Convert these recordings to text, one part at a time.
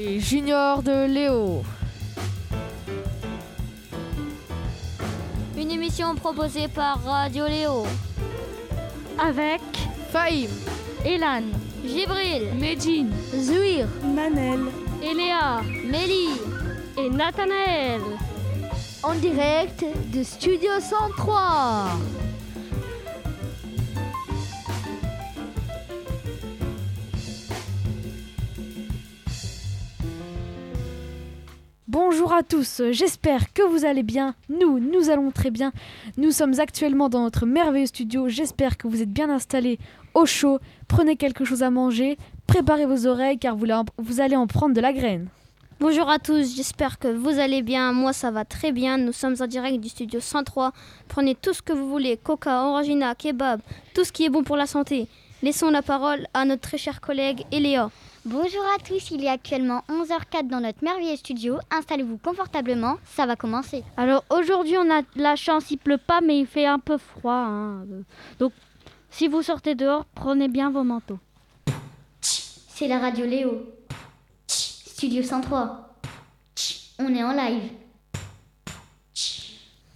Les juniors de Léo. Une émission proposée par Radio Léo. Avec Fahim, Elan, Gibril, Medjin, Zouir, Manel, Eléa, Mélie et Nathanaël. En direct de Studio 103. Bonjour à tous, j'espère que vous allez bien. Nous, nous allons très bien. Nous sommes actuellement dans notre merveilleux studio. J'espère que vous êtes bien installés au chaud. Prenez quelque chose à manger, préparez vos oreilles car vous, vous allez en prendre de la graine. Bonjour à tous, j'espère que vous allez bien. Moi, ça va très bien. Nous sommes en direct du studio 103. Prenez tout ce que vous voulez coca, orangina, kebab, tout ce qui est bon pour la santé. Laissons la parole à notre très chère collègue Eléa. Bonjour à tous, il est actuellement 11h04 dans notre merveilleux studio. Installez-vous confortablement, ça va commencer. Alors aujourd'hui, on a de la chance, il pleut pas, mais il fait un peu froid. hein. Donc, si vous sortez dehors, prenez bien vos manteaux. C'est la radio Léo. Studio 103. On est en live.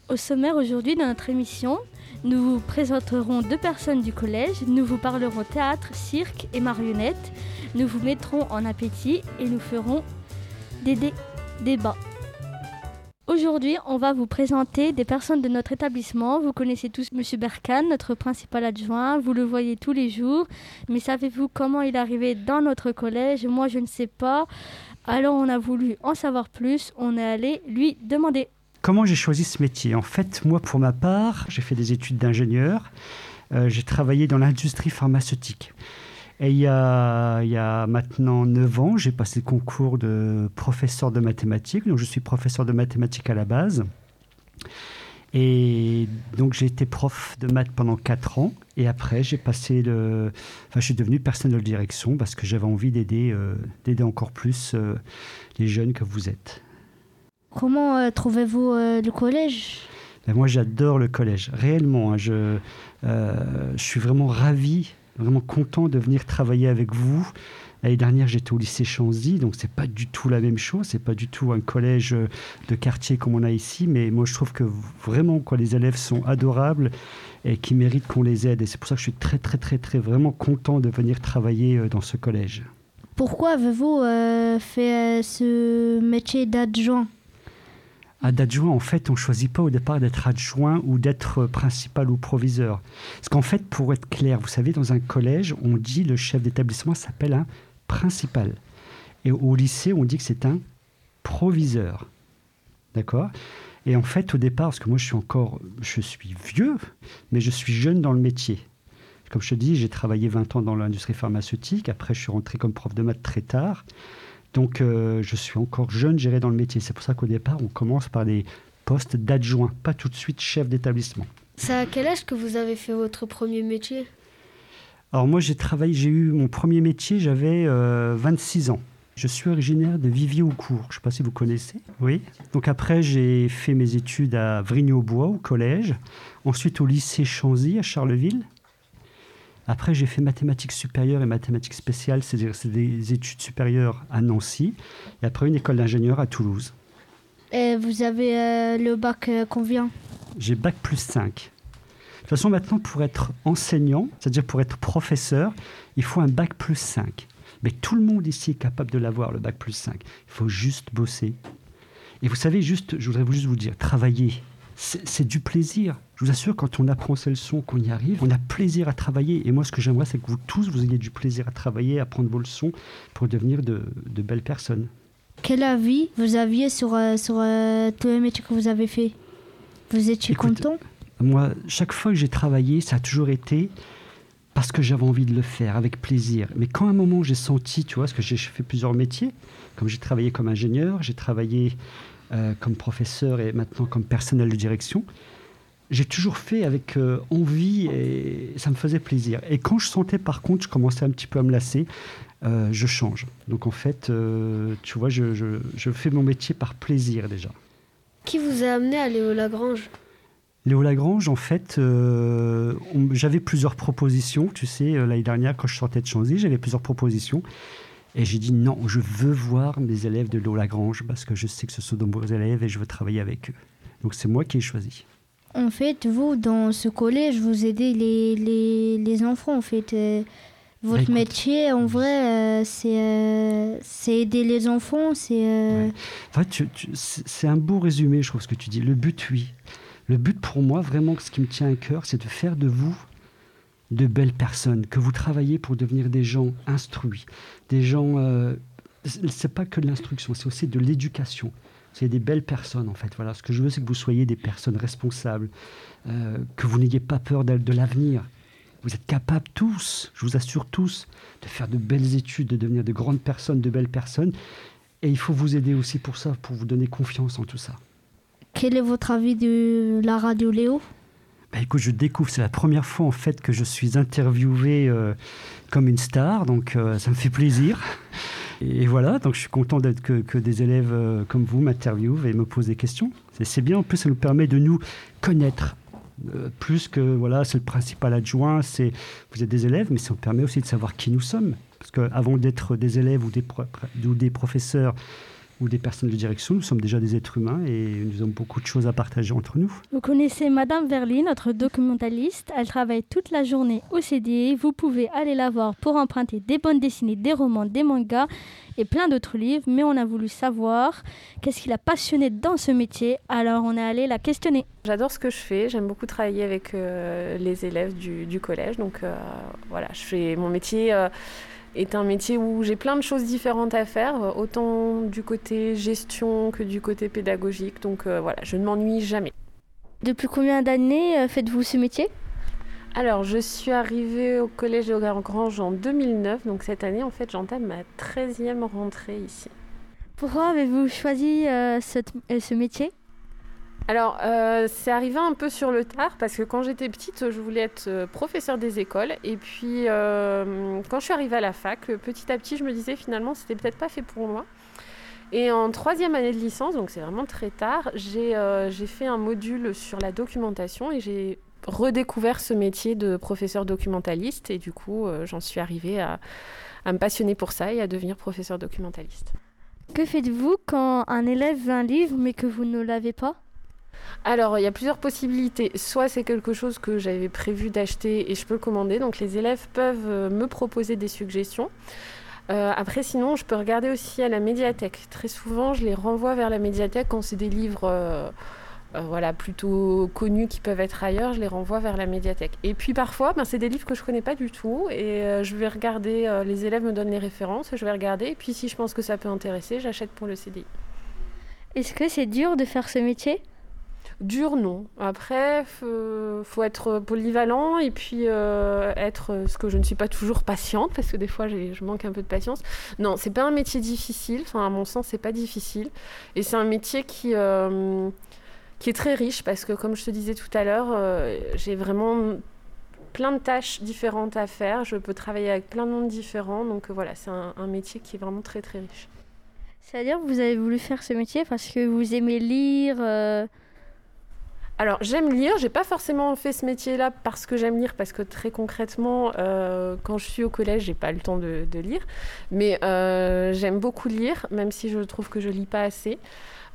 Au sommaire aujourd'hui de notre émission, nous vous présenterons deux personnes du collège, nous vous parlerons théâtre, cirque et marionnettes, nous vous mettrons en appétit et nous ferons des dé- débats. Aujourd'hui, on va vous présenter des personnes de notre établissement. Vous connaissez tous Monsieur Berkan, notre principal adjoint. Vous le voyez tous les jours. Mais savez-vous comment il est arrivé dans notre collège? Moi, je ne sais pas. Alors, on a voulu en savoir plus. On est allé lui demander. Comment j'ai choisi ce métier En fait, moi, pour ma part, j'ai fait des études d'ingénieur. Euh, j'ai travaillé dans l'industrie pharmaceutique. Et il y a, maintenant 9 ans, j'ai passé le concours de professeur de mathématiques. Donc, je suis professeur de mathématiques à la base. Et donc, j'ai été prof de maths pendant 4 ans. Et après, j'ai passé le. Enfin, je suis devenu personnel de direction parce que j'avais envie d'aider, euh, d'aider encore plus euh, les jeunes que vous êtes. Comment euh, trouvez-vous euh, le collège? Ben, moi, j'adore le collège, réellement. hein, je, euh, je suis vraiment ravi, vraiment content de venir travailler avec vous. L'année dernière, j'étais au lycée Chanzy, donc c'est pas du tout la même chose. C'est pas du tout un collège de quartier comme on a ici, mais moi, je trouve que vraiment, quoi, les élèves sont adorables et qui méritent qu'on les aide. Et c'est pour ça que je suis très, très, très, très, vraiment content de venir travailler dans ce collège. Pourquoi avez-vous euh, fait ce métier d'adjoint? D'adjoint, en fait, on ne choisit pas au départ d'être adjoint ou d'être principal ou proviseur. Parce qu'en fait, pour être clair, vous savez, dans un collège, on dit le chef d'établissement s'appelle un principal. Et au lycée, on dit que c'est un proviseur. D'accord? Et en fait, au départ, parce que moi, je suis encore, je suis vieux, mais je suis jeune dans le métier. Comme je te dis, j'ai travaillé 20 ans dans l'industrie pharmaceutique. Après, je suis rentré comme prof de maths très tard. Donc, euh, je suis encore jeune, géré dans le métier. C'est pour ça qu'au départ, on commence par des postes d'adjoint, pas tout de suite chef d'établissement. C'est à quel âge que vous avez fait votre premier métier? Alors, moi, j'ai travaillé, j'ai eu mon premier métier, j'avais euh, 26 ans. Je suis originaire de Vivier-au-Court. Je ne sais pas si vous connaissez. Oui. Donc, après, j'ai fait mes études à Vrigne-au-Bois, au collège. Ensuite, au lycée Chanzy, à Charleville. Après, j'ai fait mathématiques supérieures et mathématiques spéciales, c'est-à-dire c'est des études supérieures à Nancy. Et après, une école d'ingénieur à Toulouse. Et vous avez euh, le bac euh, combien? J'ai bac plus 5. De toute façon, maintenant, pour être enseignant, c'est-à-dire pour être professeur, il faut un bac plus 5. Mais tout le monde ici est capable de l'avoir, le bac plus 5. Il faut juste bosser. Et vous savez, juste, je voudrais juste vous dire, travailler, c'est du plaisir. Je vous assure, quand on apprend ces leçons, qu'on y arrive, on a plaisir à travailler. Et moi, ce que j'aimerais, c'est que vous tous, vous ayez du plaisir à travailler, à prendre vos leçons pour devenir de, de belles personnes. Quel avis vous aviez sur, euh, sur euh, tous les métiers que vous avez fait? Vous étiez Écoute, content? Moi, chaque fois que j'ai travaillé, ça a toujours été parce que j'avais envie de le faire avec plaisir. Mais quand à un moment j'ai senti, tu vois, parce que j'ai fait plusieurs métiers, comme j'ai travaillé comme ingénieur, j'ai travaillé euh, comme professeur et maintenant comme personnel de direction, j'ai toujours fait avec euh, envie et ça me faisait plaisir. Et quand je sentais par contre, je commençais un petit peu à me lasser, euh, je change. Donc en fait, euh, tu vois, je, je- je fais mon métier par plaisir déjà. Qui vous a amené à Léo Lagrange? Léo Lagrange, en fait, j'avais plusieurs propositions. Tu sais, l'année dernière, quand je sortais de Chanzy, j'avais plusieurs propositions. Et j'ai dit non, je veux voir mes élèves de Léo Lagrange parce que je sais que ce sont de bons élèves et je veux travailler avec eux. Donc c'est moi qui ai choisi. En fait, vous, dans ce collège, vous aidez les, les, les enfants. En fait, Euh, votre Bah, métier, en vrai, euh, c'est euh, c'est aider les enfants. C'est euh, Ouais. Enfin, c'est un beau résumé, je trouve, ce que tu dis. Le but, oui. Le but pour moi, vraiment, ce qui me tient à cœur, c'est de faire de vous de belles personnes, que vous travaillez pour devenir des gens instruits, des gens... Euh, c'est pas que de l'instruction, c'est aussi de l'éducation. C'est des belles personnes, en fait. Voilà, ce que je veux, c'est que vous soyez des personnes responsables, euh, que vous n'ayez pas peur de, de l'avenir. Vous êtes capables tous, je vous assure tous, de faire de belles études, de devenir de grandes personnes, de belles personnes. Et il faut vous aider aussi pour ça, pour vous donner confiance en tout ça. quel est votre avis de la radio Léo? Bah, écoute, je découvre, c'est la première fois en fait que je suis interviewé euh, comme une star, donc euh, ça me fait plaisir. Et voilà, donc je suis content d'être que, que des élèves euh, comme vous m'interviewent et me posent des questions. C'est- C'est bien, en plus ça nous permet de nous connaître. euh, plus que voilà, c'est le principal adjoint, c'est vous êtes des élèves, mais ça nous permet aussi de savoir qui nous sommes. Parce qu'avant d'être des élèves ou des, pro- ou des professeurs ou des personnes de direction, nous sommes déjà des êtres humains et nous avons beaucoup de choses à partager entre nous. Vous connaissez Madame Verly, notre documentaliste. Elle travaille toute la journée au CDI. Vous pouvez aller la voir pour emprunter des bandes dessinées, des romans, des mangas et plein d'autres livres. Mais on a voulu savoir qu'est-ce qui l'a passionné dans ce métier. Alors on est allé la questionner. J'adore ce que je fais, j'aime beaucoup travailler avec euh, les élèves du, du collège. Donc euh, voilà, je fais mon métier euh, est un métier où j'ai plein de choses différentes à faire, euh, autant du côté gestion que du côté pédagogique. Donc euh, voilà, je ne m'ennuie jamais. Depuis combien d'années euh, faites-vous ce métier? Alors, je suis arrivée au collège de Grange en 2009, donc cette année, en fait, j'entame ma 13e rentrée ici. Pourquoi avez-vous choisi euh, ce métier? Alors, euh, c'est arrivé un peu sur le tard parce que quand j'étais petite, je voulais être euh, professeur des écoles. Et puis, euh, quand je suis arrivée à la fac, petit à petit, je me disais finalement, c'était peut-être pas fait pour moi. Et en troisième année de licence, donc c'est vraiment très tard, j'ai fait un module sur la documentation et j'ai redécouvert ce métier de professeur documentaliste. Et du coup, j'en suis arrivée à, à me passionner pour ça et à devenir professeur documentaliste. Que faites-vous quand un élève veut un livre mais que vous ne l'avez pas? Alors, il y a plusieurs possibilités. Soit c'est quelque chose que j'avais prévu d'acheter et je peux le commander. Donc, les élèves peuvent euh, me proposer des suggestions. Euh, après, sinon, je peux regarder aussi à la médiathèque. Très souvent, je les renvoie vers la médiathèque quand c'est des livres euh, voilà, plutôt connus qui peuvent être ailleurs. Je les renvoie vers la médiathèque. Et puis, parfois, ben, c'est des livres que je connais pas du tout. Et je vais regarder, les élèves me donnent les références, je vais regarder. Et puis, si je pense que ça peut intéresser, j'achète pour le CDI. Est-ce que c'est dur de faire ce métier? Dur, non. Après, faut, faut être polyvalent et puis euh, être euh, ce que je ne suis pas toujours patiente parce que des fois je manque un peu de patience. Non, c'est pas un métier difficile. Enfin, à mon sens, c'est pas difficile. Et c'est un métier qui euh, qui est très riche parce que, comme je te disais tout à l'heure, euh, j'ai vraiment plein de tâches différentes à faire. Je peux travailler avec plein de monde différents. Donc euh, voilà, c'est un, un métier qui est vraiment très très riche. C'est-à-dire que vous avez voulu faire ce métier parce que vous aimez lire euh, Alors, j'aime lire. J'ai pas forcément fait ce métier-là parce que j'aime lire, parce que très concrètement, euh, quand je suis au collège, j'ai pas le temps de, lire. Mais euh, j'aime beaucoup lire, même si je trouve que je lis pas assez.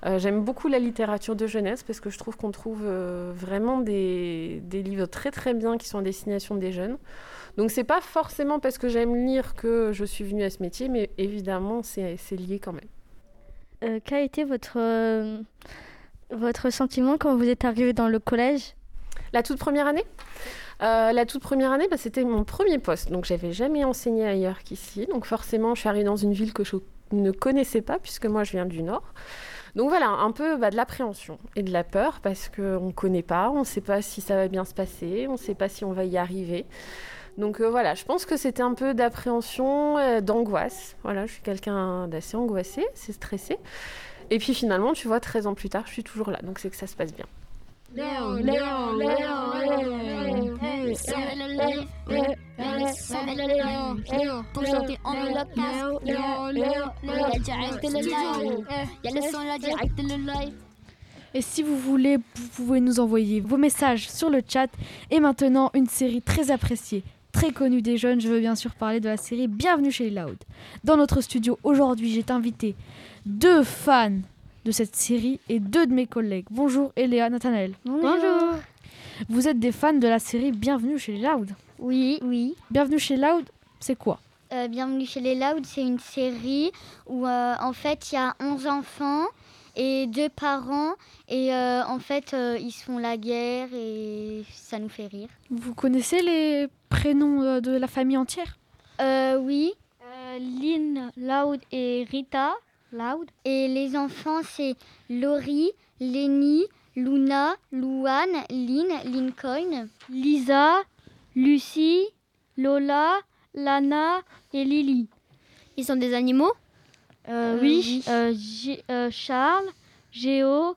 Euh, j'aime beaucoup la littérature de jeunesse parce que je trouve qu'on trouve vraiment des, des livres très très bien qui sont à destination des jeunes. Donc c'est pas forcément parce que j'aime lire que je suis venue à ce métier, mais évidemment c'est lié quand même. euh, Quel a été votre, votre sentiment quand vous êtes arrivé dans le collège La toute première année Euh, la toute première année, bah, c'était mon premier poste. Donc, j'avais jamais enseigné ailleurs qu'ici. Donc, forcément, je suis arrivée dans une ville que je ne connaissais pas, puisque moi, je viens du Nord. Donc, voilà, un peu bah, de l'appréhension et de la peur, parce qu'on ne connaît pas, on ne sait pas si ça va bien se passer, on ne sait pas si on va y arriver. Donc, euh, voilà, je pense que c'était un peu d'appréhension, euh, d'angoisse. Voilà, je suis quelqu'un d'assez angoissé, c'est stressé. Et puis, finalement, tu vois, 13 ans plus tard, je suis toujours là. Donc, c'est que ça se passe bien. Et si vous voulez, vous pouvez nous envoyer vos messages sur le chat. Et maintenant, une série très appréciée, très connue des jeunes, je veux bien sûr parler de la série Bienvenue chez les Loud. Dans notre studio aujourd'hui, j'ai invité deux fans de cette série et deux de mes collègues. Bonjour Eléa, Nathanaël. Bonjour. Vous êtes des fans de la série Bienvenue chez les Loud. Oui, oui. Bienvenue chez Loud, c'est quoi? Euh, Bienvenue chez les Loud, c'est une série où euh, en fait il y a 11 enfants et deux parents et euh, en fait euh, ils se font la guerre et ça nous fait rire. Vous connaissez les prénoms euh, de la famille entière? Euh, oui. Lynn, Loud et Rita. Loud. Et les enfants c'est Laurie, Lenny, Luna, Louane, Lynn, Lincoln, Lisa, Lucie, Lola, Lana et Lily. Ils sont des animaux? Euh, oui. Euh, Gé- euh, Charles, Géo,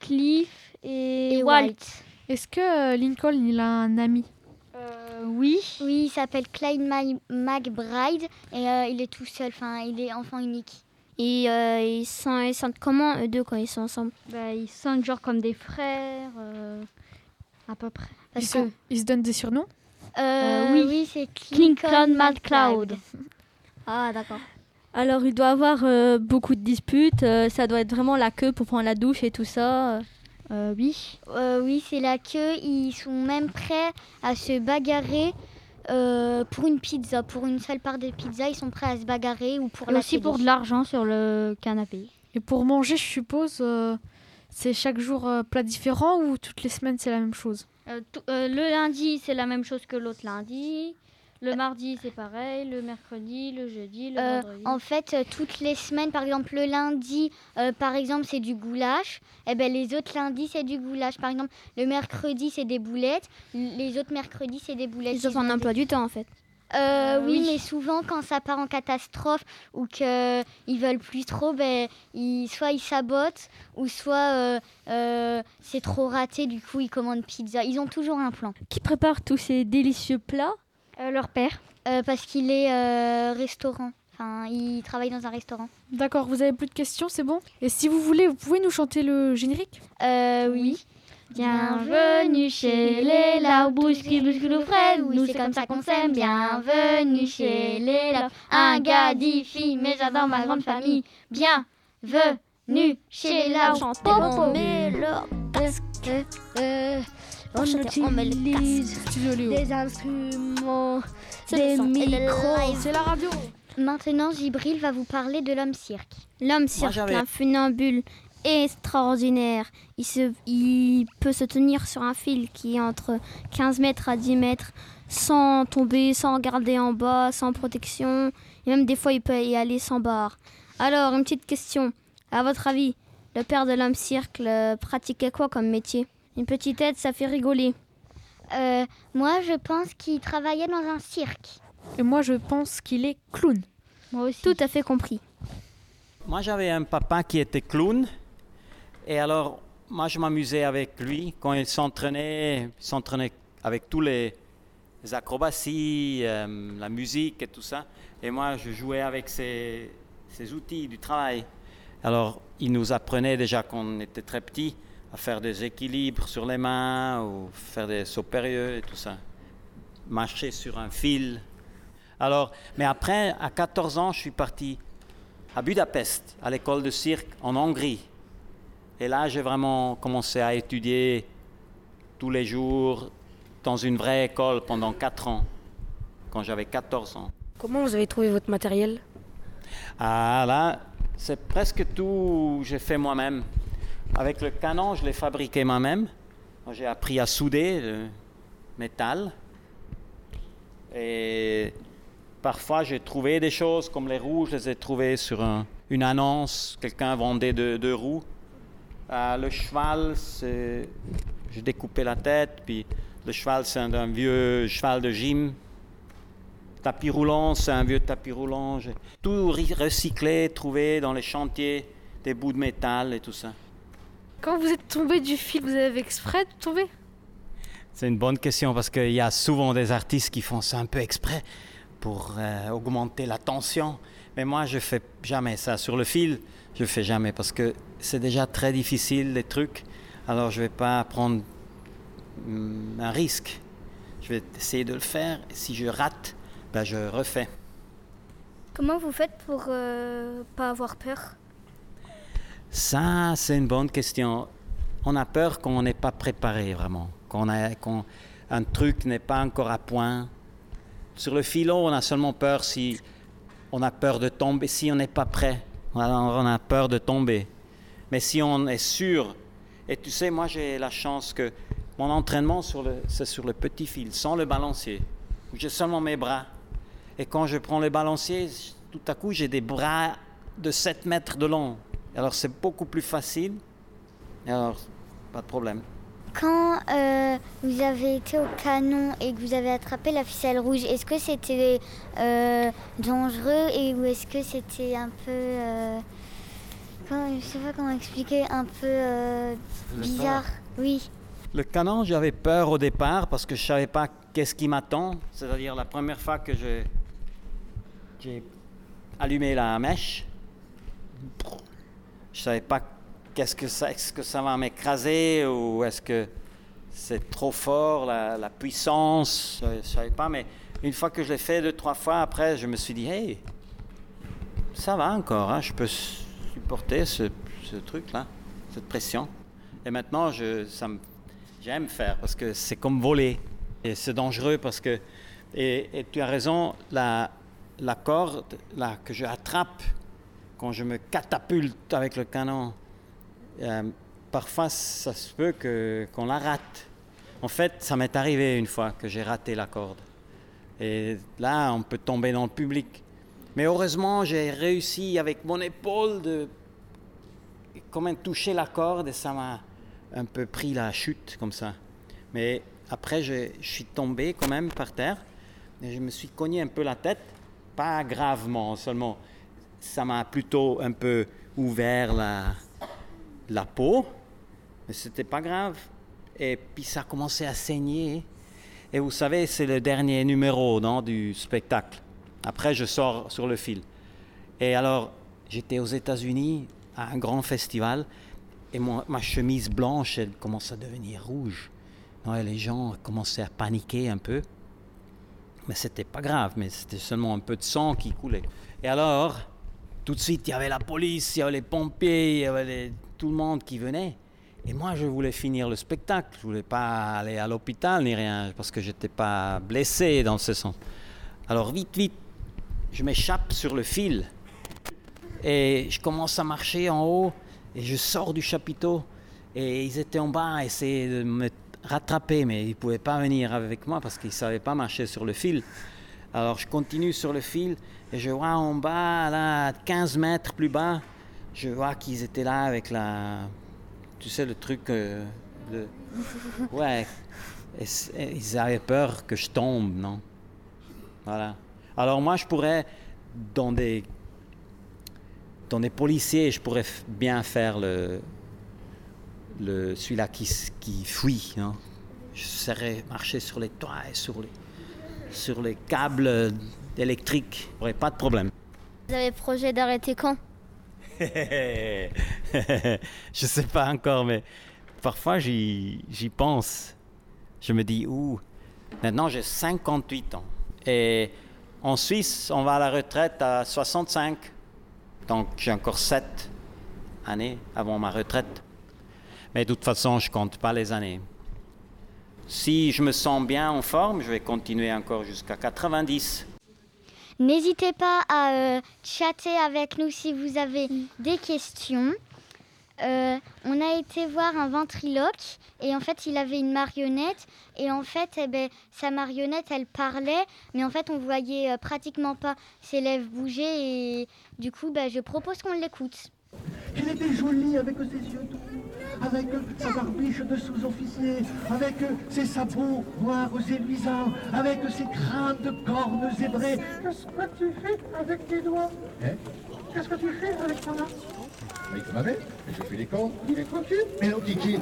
Cliff et, Et Walt. Walt. Est-ce que Lincoln il a un ami Euh, oui. Oui, il s'appelle Clyde Ma- McBride et euh, il est tout seul, enfin il est enfant unique. Et euh, ils, sont, ils sentent comment eux deux quand ils sont ensemble? Bah, ils sentent genre comme des frères, euh, à peu près. ils, Parce sont- que ils se donnent des surnoms? Euh, oui. oui, c'est Mad McCloud. Cloud. Ah d'accord. Alors, il doit avoir euh, beaucoup de disputes. euh, ça doit être vraiment la queue pour prendre la douche et tout ça. Euh, oui. Euh, oui, c'est la queue. Ils sont même prêts à se bagarrer euh, pour une pizza, pour une seule part de pizza. Ils sont prêts à se bagarrer ou pour Et la aussi pour de l'argent sur le canapé. Et pour manger, je suppose, euh, c'est chaque jour euh, plat différent ou toutes les semaines c'est la même chose? Euh, euh, le lundi, c'est la même chose que l'autre lundi. Le mardi, c'est pareil. Le mercredi, le jeudi, le Euh, vendredi. en fait, euh, toutes les semaines, par exemple, le lundi, euh, par exemple, c'est du goulash. Et ben les autres lundis, c'est du goulash. Par exemple, le mercredi, c'est des boulettes. Les autres mercredis, c'est des boulettes. Ils ont un emploi du temps, en fait. Euh, Euh, oui, oui. mais souvent quand ça part en catastrophe ou que ils veulent plus trop, ben ils, soit ils sabotent ou soit euh, euh, c'est trop raté. Du coup, ils commandent pizza. Ils ont toujours un plan. Qui prépare tous ces délicieux plats leur père, Euh, parce qu'il est euh, restaurant. Enfin, il travaille dans un restaurant. D'accord, vous avez plus de questions, c'est bon? Et si vous voulez, vous pouvez nous chanter le générique? Euh, oui. Bienvenue chez les Lau, bouscule, bouscule, Fred. Oui, c'est comme ça qu'on s'aime. Bienvenue chez les Lau. Un gars, dix filles, mais j'adore ma grande famille. Bienvenue chez. Chantez, bon. Leur On met le Léo. des instruments, des micros. C'est la radio Maintenant, Gibril va vous parler de l'homme cirque. L'homme cirque, un funambule extraordinaire. Il, se, il peut se tenir sur un fil qui est entre 15 mètres à 10 mètres sans tomber, sans regarder en bas, sans protection. Et même des fois, il peut y aller sans barre. Alors, une petite question. À votre avis, le père de l'homme cirque pratiquait quoi comme métier? Une petite aide, ça fait rigoler. Euh, moi, je pense qu'il travaillait dans un cirque. Et moi, je pense qu'il est clown. Moi aussi. Tout à fait compris. Moi, j'avais un papa qui était clown. Et alors, moi, je m'amusais avec lui quand il s'entraînait. Il s'entraînait avec tous les, les acrobaties, euh, la musique et tout ça. Et moi, je jouais avec ses, ses outils du travail. Alors, il nous apprenait déjà quand on était très petit à faire des équilibres sur les mains ou faire des sauts périlleux et tout ça. Marcher sur un fil. Alors, mais après, à 14 ans, je suis parti à Budapest, à l'école de cirque en Hongrie. Et là, j'ai vraiment commencé à étudier tous les jours dans une vraie école pendant 4 ans, quand j'avais 14 ans. Comment vous avez trouvé votre matériel? Ah là, c'est presque tout j'ai fait moi-même. Avec le canon, je l'ai fabriqué moi-même. Moi, J'ai appris à souder le métal. Et parfois, j'ai trouvé des choses comme les roues, je les ai trouvées sur un- une annonce. Quelqu'un vendait deux roues. Ah, le cheval. J'ai découpé la tête, puis le cheval, c'est un, un vieux cheval de gym. Tapis roulant, c'est un vieux tapis roulant. Tout recyclé, trouvé dans les chantiers, des bouts de métal et tout ça. Quand vous êtes tombé du fil, vous avez exprès de tomber C'est une bonne question parce qu'il y a souvent des artistes qui font ça un peu exprès pour euh, augmenter la tension. Mais moi, je fais jamais ça. Sur le fil, je fais jamais parce que c'est déjà très difficile les trucs. Alors, je vais pas prendre hum, un risque. Je vais essayer de le faire. Si je rate, ben, je refais. Comment vous faites pour euh, pas avoir peur? Ça, c'est une bonne question. On a peur qu'on n'est pas préparé vraiment, qu'on un truc n'est pas encore à point. Sur le filon, on a seulement peur si on a peur de tomber, si on n'est pas prêt. On a, on a peur de tomber. Mais si on est sûr, et tu sais, moi j'ai la chance que mon entraînement, c'est sur le petit fil, sans le balancier, j'ai seulement mes bras. Et quand je prends le balancier, tout à coup, j'ai des bras de 7 mètres de long. Alors c'est beaucoup plus facile. Alors, pas de problème. Quand euh, vous avez été au canon et que vous avez attrapé la ficelle rouge, est-ce que c'était euh, dangereux et ou est-ce que c'était un peu, euh, comment, je sais pas comment expliquer, un peu euh, bizarre? Oui. Le canon, j'avais peur au départ parce que je savais pas qu'est-ce qui m'attend. C'est-à-dire la première fois que j'ai allumé la mèche, je savais pas qu'est-ce que ça, est-ce que ça va m'écraser ou est-ce que c'est trop fort la, puissance. Je, je savais pas, mais une fois que je l'ai fait deux trois fois après, je me suis dit hey, ça va encore, hein, je peux supporter ce, truc-là, cette pression. Et maintenant, j'aime faire parce que c'est comme voler. Et c'est dangereux parce que, et, tu as raison, la, corde que je attrape quand je me catapulte avec le canon, euh, parfois ça se peut que, qu'on la rate. En fait, ça m'est arrivé une fois que j'ai raté la corde. Et là, on peut tomber dans le public. Mais heureusement, j'ai réussi avec mon épaule de même toucher la corde et ça m'a un peu pris la chute comme ça. Mais après, je suis tombé quand même par terre et je me suis cogné un peu la tête, pas gravement seulement. Ça m'a plutôt un peu ouvert la, la peau, mais c'était pas grave. Et puis ça a commencé à saigner. Et vous savez, c'est le dernier numéro non, du spectacle. Après, je sors sur le fil. Et alors, j'étais aux États-Unis à un grand festival et ma chemise blanche, elle commence à devenir rouge. Ouais, les gens commençaient à paniquer un peu. Mais c'était pas grave, mais c'était seulement un peu de sang qui coulait. Et alors, tout de suite, il y avait la police, il y avait les pompiers, il y avait tout le monde qui venait. Et moi, je voulais finir le spectacle. Je voulais pas aller à l'hôpital ni rien, parce que j'étais pas blessé dans ce sens. Alors, vite, vite, je m'échappe sur le fil. Et je commence à marcher en haut, et je sors du chapiteau. Et ils étaient en bas à essayer de me rattraper, mais ils ne pouvaient pas venir avec moi parce qu'ils ne savaient pas marcher sur le fil. Alors je continue sur le fil et je vois en bas, là, 15 mètres plus bas, je vois qu'ils étaient là avec la. Tu sais, le truc. euh, de- Ouais. Et c- et ils avaient peur que je tombe, non? Voilà. Alors moi, je pourrais, dans des, dans des policiers, je pourrais bien faire le, le, celui-là qui, qui fuit. non? Je serais marcher sur les toits et sur les, sur les câbles électriques. Il n'y aurait pas de problème. Vous avez projet d'arrêter quand? Je sais pas encore, mais parfois j'y, j'y pense. Je me dis, ouh, maintenant j'ai 58 ans. Et en Suisse, on va à la retraite à 65. Donc j'ai encore 7 années avant ma retraite. Mais de toute façon, je compte pas les années. Si je me sens bien en forme, je vais continuer encore jusqu'à 90. N'hésitez pas à euh, chatter avec nous si vous avez des questions. Euh, on a été voir un ventriloque et en fait il avait une marionnette et en fait eh ben, sa marionnette elle parlait mais en fait on voyait euh, pratiquement pas ses lèvres bouger et du coup bah, je propose qu'on l'écoute. Il était joli avec ses yeux doux, avec sa barbiche de sous-officier, avec ses sabots noirs et luisants, avec ses crânes de cornes zébrées. Qu'est-ce que tu fais avec tes doigts Hein Qu'est-ce que tu fais avec ton main Avec ma main, mais je fais les corps. Il est tranquille Mais non, Kiki,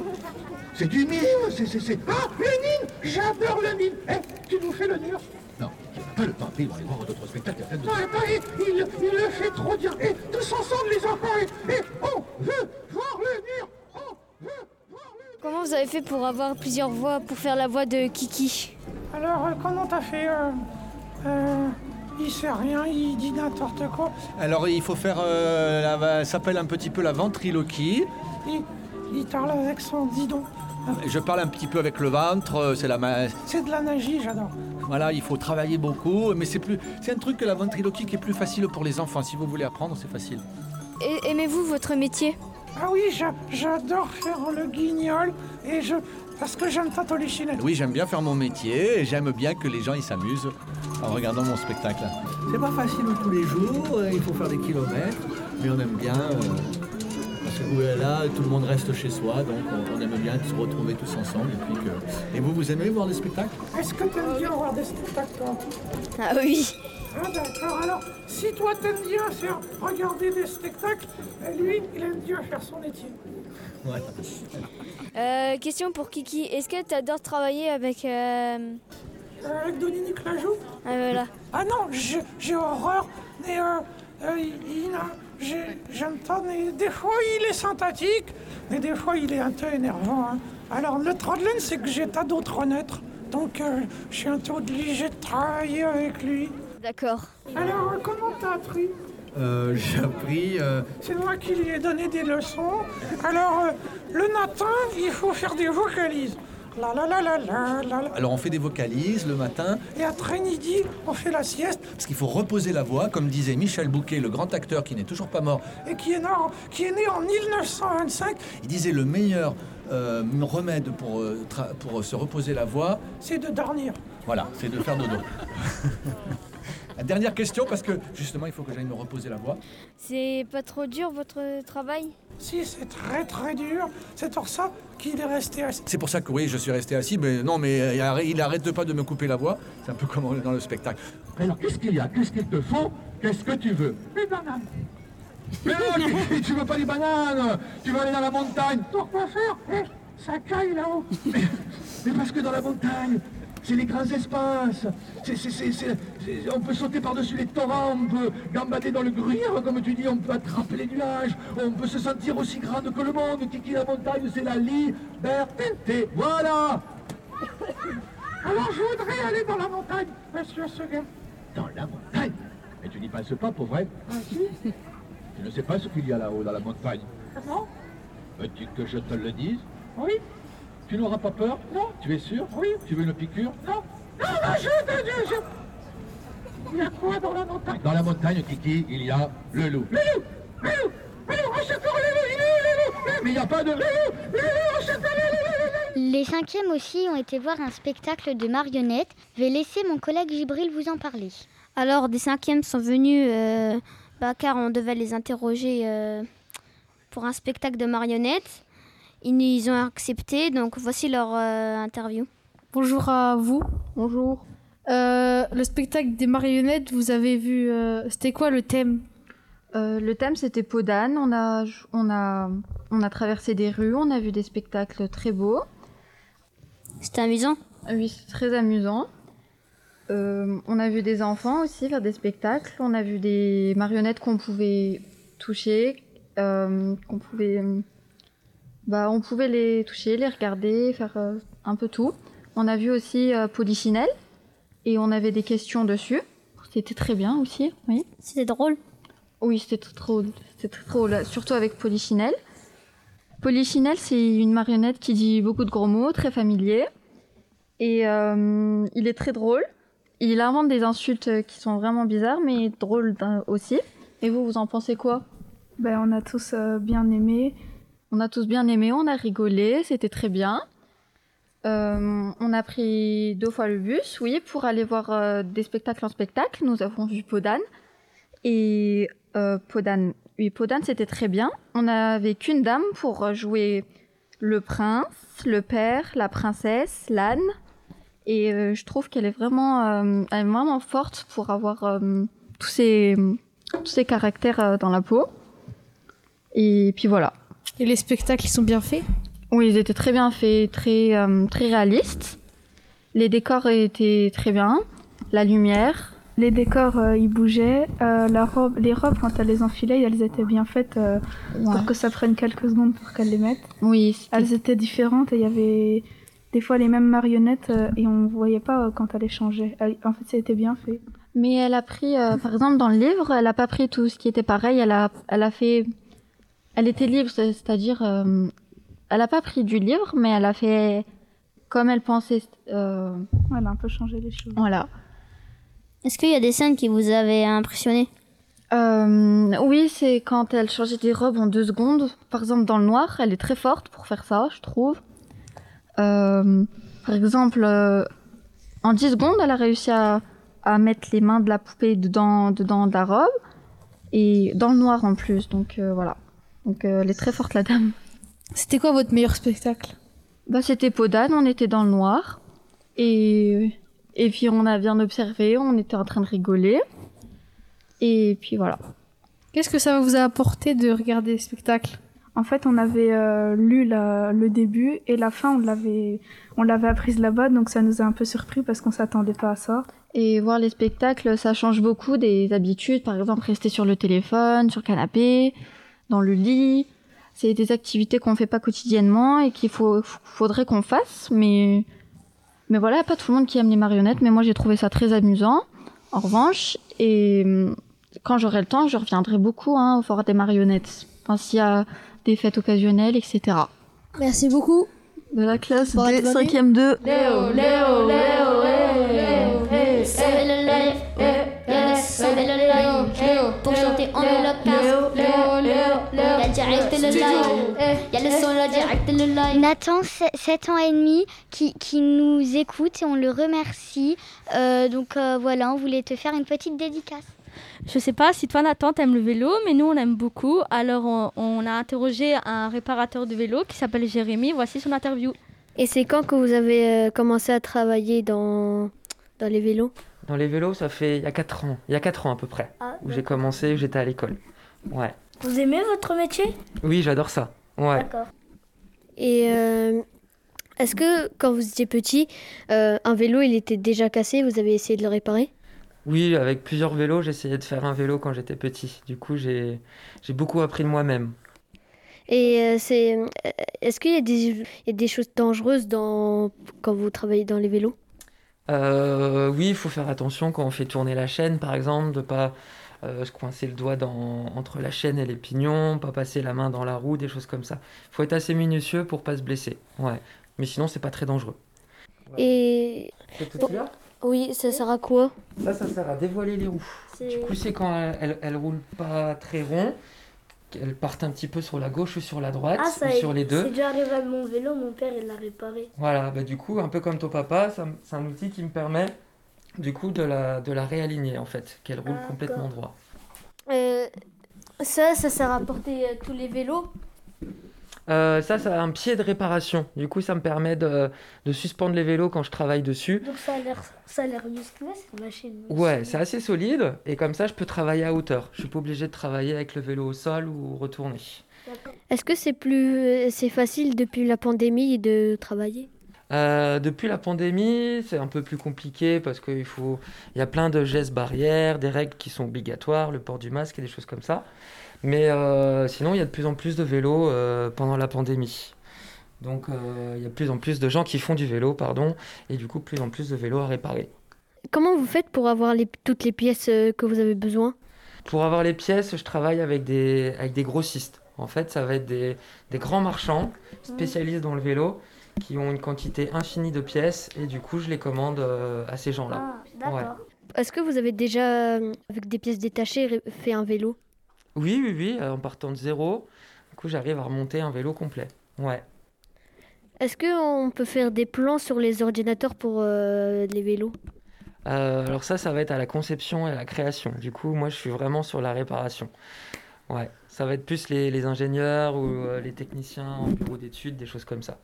C'est du mime, c'est... c'est, c'est... Ah, le J'adore le Eh, tu nous fais l'honneur non, tu n'as pas le temps de aller voir d'autres spectacles à peine de... Non, il, il, il le fait trop bien Et tous ensemble les enfants Et, et on veut voir le mur On veut Comment vous avez fait pour avoir plusieurs voix, pour faire la voix de Kiki? Alors, euh, comment t'as fait euh, euh, Il sait rien, il dit n'importe quoi. Alors il faut faire, euh, la- ça s'appelle un petit peu la ventriloquie. Il, il parle avec son didon. Je parle un petit peu avec le ventre, euh, c'est la ma- C'est de la magie, j'adore. Voilà, il faut travailler beaucoup, mais c'est plus, c'est un truc que la ventriloquie qui est plus facile pour les enfants. Si vous voulez apprendre, c'est facile. Et- Aimez-vous votre métier? Ah oui, j'a- j'adore faire le guignol et je parce que j'aime pas Polichinelle. Oui, j'aime bien faire mon métier et j'aime bien que les gens ils s'amusent en regardant mon spectacle. C'est pas facile tous les jours, euh, il faut faire des kilomètres, mais on aime bien. euh, parce que euh, là, tout le monde reste chez soi, donc on, on aime bien se retrouver tous ensemble. Et, puis que... et vous, vous aimez voir des spectacles? Est-ce que t'aimes bien voir des spectacles, toi? Ah oui. Ah d'accord, alors si toi t'aimes bien faire regarder des spectacles, euh, lui, il aime bien faire son métier. Ouais. Euh, question pour Kiki. Est-ce que tu adores travailler avec... euh, Euh, avec Dominique Lajoux Ah voilà. Ah non, j'ai j'ai horreur, mais euh, euh, il, il a- j'aime mais des fois il est sympathique, mais des fois il est un peu énervant. hein. Alors le problème c'est que j'ai pas d'autres renaître, donc euh, je suis un peu obligé de travailler avec lui. D'accord. Alors comment t'as appris? Euh, J'ai appris. euh, C'est moi qui lui ai donné des leçons. Alors euh, le matin, il faut faire des vocalises. La la la. Alors on fait des vocalises le matin, Et après midi, on fait la sieste parce qu'il faut reposer la voix, comme disait Michel Bouquet, le grand acteur qui n'est toujours pas mort. et qui est, né en- qui est né en 1925. Il disait le meilleur euh, remède pour, euh, pour se reposer la voix, C'est de dormir. voilà, c'est de faire dodo. La dernière question, parce que justement, il faut que j'aille me reposer la voix. C'est pas trop dur votre travail? Si, c'est très très dur. C'est pour ça qu'il est resté assis. C'est pour ça que oui, je suis resté assis, mais non, mais euh, il arrête- il arrête pas de me couper la voix. C'est un peu comme dans le spectacle. Alors qu'est-ce qu'il y a? Qu'est-ce qu'il te faut? Qu'est-ce que tu veux? Une banane. Mais non, tu- tu veux pas des bananes Tu veux aller dans la montagne Pourquoi faire? Eh, Ça caille là-haut. Mais parce que dans la montagne, c'est les grands espaces. On peut sauter par-dessus les torrents, on peut gambader dans le gruyère, comme tu dis, on peut attraper les nuages, on peut se sentir aussi grande que le monde. Kiki, la montagne, c'est la liberté. Voilà Alors je voudrais aller dans la montagne, monsieur Seguin. Dans la montagne Mais tu n'y penses pas, pour vrai Ah si Tu ne sais pas ce qu'il y a là-haut dans la montagne Comment? Veux-tu que je te le dise? Oui Tu n'auras pas peur Non Tu es sûr Oui Tu veux une piqûre Non Non, non, je je... Il y a quoi dans la montagne Dans la montagne, Kiki, il y a le loup. Le loup Le loup Le loup, au secours, le loup Il est où, le loup Mais il n'y a pas de... Le loup Le loup, au secours, le loup, le loup, le loup Les cinquièmes aussi ont été voir un spectacle de marionnettes. Je vais laisser mon collègue Gibril vous en parler. Alors, des cinquièmes sont venus, euh, bah, car on devait les interroger euh, pour un spectacle de marionnettes. Ils, ont accepté, donc voici leur euh, interview. Bonjour à vous. Bonjour. le spectacle des marionnettes, vous avez vu. euh, C'était quoi le thème? Euh, le thème c'était Podane. On a, on, a, on a traversé des rues, on a vu des spectacles très beaux. C'était amusant Oui, c'est très amusant. Euh, on a vu des enfants aussi faire des spectacles. On a vu des marionnettes qu'on pouvait toucher, euh, qu'on pouvait, bah, on pouvait les toucher, les regarder, faire euh, un peu tout. On a vu aussi euh, Polichinelle et on avait des questions dessus. C'était très bien aussi, oui. C'était drôle. Oui, c'était drôle. C'était très drôle, surtout avec Polichinelle. Polichinelle, c'est une marionnette qui dit beaucoup de gros mots, très familier. Et euh, il est très drôle. Il invente des insultes qui sont vraiment bizarres, mais drôles d'un- aussi. Et vous, vous en pensez quoi? Ben, On a tous euh, bien aimé. On a tous bien aimé, on a rigolé, c'était très bien. Euh, on a pris deux fois le bus, oui, pour aller voir euh, des spectacles en spectacle. Nous avons vu Podane. Et euh, oui, Podane, c'était très bien. On n'avait qu'une dame pour jouer le prince, le père, la princesse, l'âne. Et euh, je trouve qu'elle est vraiment, elle est vraiment forte pour avoir tous ces, tous ces caractères dans la peau. Et puis voilà. Et les spectacles, ils sont bien faits? Oui, ils étaient très bien faits, très, euh, très réalistes. Les décors étaient très bien. La lumière. Les décors, euh, ils bougeaient. Euh, la robe, les robes, quand elles les enfilait, elles étaient bien faites euh, pour que ça prenne quelques secondes pour qu'elles les mettent. Oui. Elles étaient différentes et il y avait des fois les mêmes marionnettes euh, et on voyait pas euh, quand elle changeait. Elle- en fait, c'était bien fait. Mais elle a pris, euh, par exemple, dans le livre, elle a pas pris tout ce qui était pareil. Elle a, elle a fait, elle était libre, c'est- c'est-à-dire, euh, elle a pas pris du livre, mais elle a fait comme elle pensait. euh, Elle a un peu changé les choses. Voilà. Est-ce qu'il y a des scènes qui vous avaient impressionné? Euh, oui, c'est quand elle changeait des robes en deux secondes. Par exemple, dans le noir, elle est très forte pour faire ça, je trouve. Euh, par exemple, euh, en 10 secondes, elle a réussi à, à mettre les mains de la poupée dedans, dedans de la robe. Et dans le noir en plus, donc euh, voilà. Donc euh, elle est très forte, la dame. C'était quoi votre meilleur spectacle? Bah, c'était Podane, on était dans le noir. Et, et puis on a bien observé, on était en train de rigoler. Et puis voilà. Qu'est-ce que ça vous a apporté de regarder le spectacle? En fait, on avait euh, lu la- le début et la fin, on l'avait, on l'avait apprise là-bas, donc ça nous a un peu surpris parce qu'on s'attendait pas à ça. Et voir les spectacles, ça change beaucoup des habitudes. Par exemple, rester sur le téléphone, sur le canapé, dans le lit. C'est des activités qu'on fait pas quotidiennement et qu'il faut, faudrait qu'on fasse. Mais, mais voilà, pas tout le monde qui aime les marionnettes. Mais moi, j'ai trouvé ça très amusant. En revanche, et hum, quand j'aurai le temps, je reviendrai beaucoup hein, au fort des marionnettes. Enfin, s'il y a des fêtes occasionnelles, etc. Merci beaucoup. De la classe Pour des être venu. 5e 2. Léo, Léo, Léo, hey, C'est le live, c'est le live, pour chanter en holocauste. Y'a direct le live, y'a le son là direct le live. Nathan, 7 ans et demi, qui, qui nous écoute et on le remercie. Euh, donc euh, voilà, on voulait te faire une petite dédicace. Je sais pas si toi Nathan t'aimes le vélo, mais nous on l'aime beaucoup. Alors on, on a interrogé un réparateur de vélo qui s'appelle Jérémy. Voici son interview. Et c'est quand que vous avez euh, commencé à travailler dans, dans les vélos? Dans les vélos, ça fait il y a 4 ans, il y a 4 ans à peu près, Ah, où j'ai commencé, où j'étais à l'école. Ouais. Vous aimez votre métier? Oui, j'adore ça. Ouais. D'accord. Et euh, est-ce que quand vous étiez petit, euh, un vélo il était déjà cassé, vous avez essayé de le réparer? Oui, avec plusieurs vélos, j'essayais de faire un vélo quand j'étais petit. Du coup, j'ai j'ai beaucoup appris de moi-même. Et euh, c'est, est-ce qu'il y a des, il y a des choses dangereuses dans, quand vous travaillez dans les vélos? Euh, oui, il faut faire attention quand on fait tourner la chaîne, par exemple, de pas euh, se coincer le doigt dans, entre la chaîne et les pignons, pas passer la main dans la roue, des choses comme ça. Il faut être assez minutieux pour pas se blesser. Ouais. Mais sinon, c'est pas très dangereux. Et C'est tout oui, ça sert à quoi? Ça, ça sert à dévoiler les roues. Du coup, c'est quand elles, elles, elles roulent pas très rond, qu'elles partent un petit peu sur la gauche ou sur la droite, Ah, ça ou sur les deux. C'est déjà arrivé à mon vélo, mon père il l'a réparé. Voilà, bah du coup, un peu comme ton papa, c'est un outil qui me permet du coup de la, de la réaligner en fait, qu'elle roule Ah, complètement droit. Euh, ça, ça sert à porter euh, tous les vélos? Euh, ça, ça a un pied de réparation. Du coup, ça me permet de, de suspendre les vélos quand je travaille dessus. Donc ça a l'air, ça a l'air musclé cette machine. Ouais, c'est assez solide et comme ça, je peux travailler à hauteur. Je suis pas obligé de travailler avec le vélo au sol ou retourner. Est-ce que c'est plus, c'est facile depuis la pandémie de travailler? Euh, depuis la pandémie, c'est un peu plus compliqué parce qu'il faut, il y a plein de gestes barrières, des règles qui sont obligatoires, le port du masque et des choses comme ça. Mais euh, sinon, il y a de plus en plus de vélos euh, pendant la pandémie. Donc, il y a de plus en plus de gens qui font du vélo, pardon, et du coup, plus en plus de vélos à réparer. Comment vous faites pour avoir les, toutes les pièces que vous avez besoin? Pour avoir les pièces, je travaille avec des, avec des grossistes. En fait, ça va être des, des grands marchands spécialistes dans le vélo qui ont une quantité infinie de pièces et du coup, je les commande euh, à ces gens-là. Ouais. Est-ce que vous avez déjà, euh, avec des pièces détachées, fait un vélo? Oui, oui, oui, euh, en partant de zéro, du coup, j'arrive à remonter un vélo complet. Ouais. Est-ce qu'on peut faire des plans sur les ordinateurs pour euh, les vélos? Euh, alors ça, ça va être à la conception et à la création. Du coup, moi, je suis vraiment sur la réparation. Ouais, ça va être plus les, les ingénieurs ou euh, les techniciens en bureau d'études, des choses comme ça.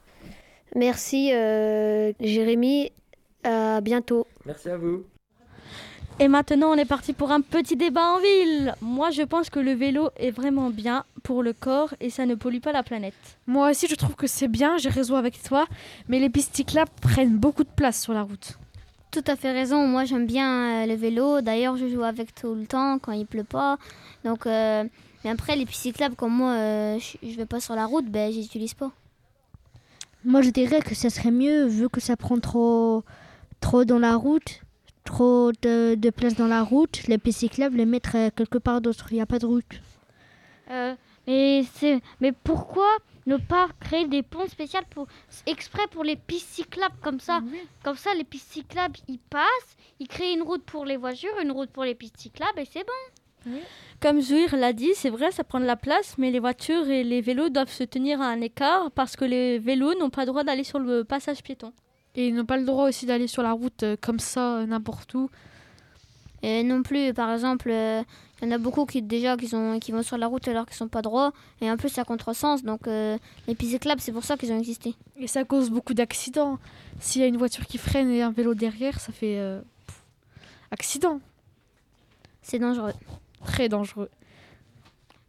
Merci euh, Jérémy, à bientôt. Merci à vous. Et maintenant, on est parti pour un petit débat en ville. Moi, je pense que le vélo est vraiment bien pour le corps et ça ne pollue pas la planète. Moi aussi, je trouve que c'est bien, j'ai raison avec toi, mais les pistes cyclables prennent beaucoup de place sur la route. Tout à fait raison. Moi, j'aime bien euh, le vélo. D'ailleurs, je joue avec tout le temps quand il pleut pas. Donc, euh, mais après, les pistes cyclables, comme moi, euh, je je vais pas sur la route, ben, j'utilise pas. Moi, je dirais que ça serait mieux, vu que ça prend trop, trop dans la route, trop de, de place dans la route, les pistes cyclables, les mettre euh, quelque part d'autre. Il n'y a pas de route. Euh, mais, c'est- mais pourquoi ne pas créer des ponts spéciaux pour, exprès pour les pistes cyclables comme ça? Comme ça, les pistes cyclables, ils passent, ils créent une route pour les voitures, une route pour les pistes cyclables et c'est bon. Comme Zouir l'a dit, c'est vrai, ça prend de la place, mais les voitures et les vélos doivent se tenir à un écart parce que les vélos n'ont pas le droit d'aller sur le passage piéton. Et ils n'ont pas le droit aussi d'aller sur la route euh, comme ça, euh, n'importe où. Et non plus, par exemple, euh, il y en a beaucoup qui déjà qui, sont, qui vont sur la route alors qu'ils sont pas droits. Et en plus, c'est à contresens. Donc, euh, les pistes cyclables, c'est pour ça qu'ils ont existé. Et ça cause beaucoup d'accidents. S'il y a une voiture qui freine et un vélo derrière, ça fait euh, pff, accident. C'est dangereux. Très dangereux.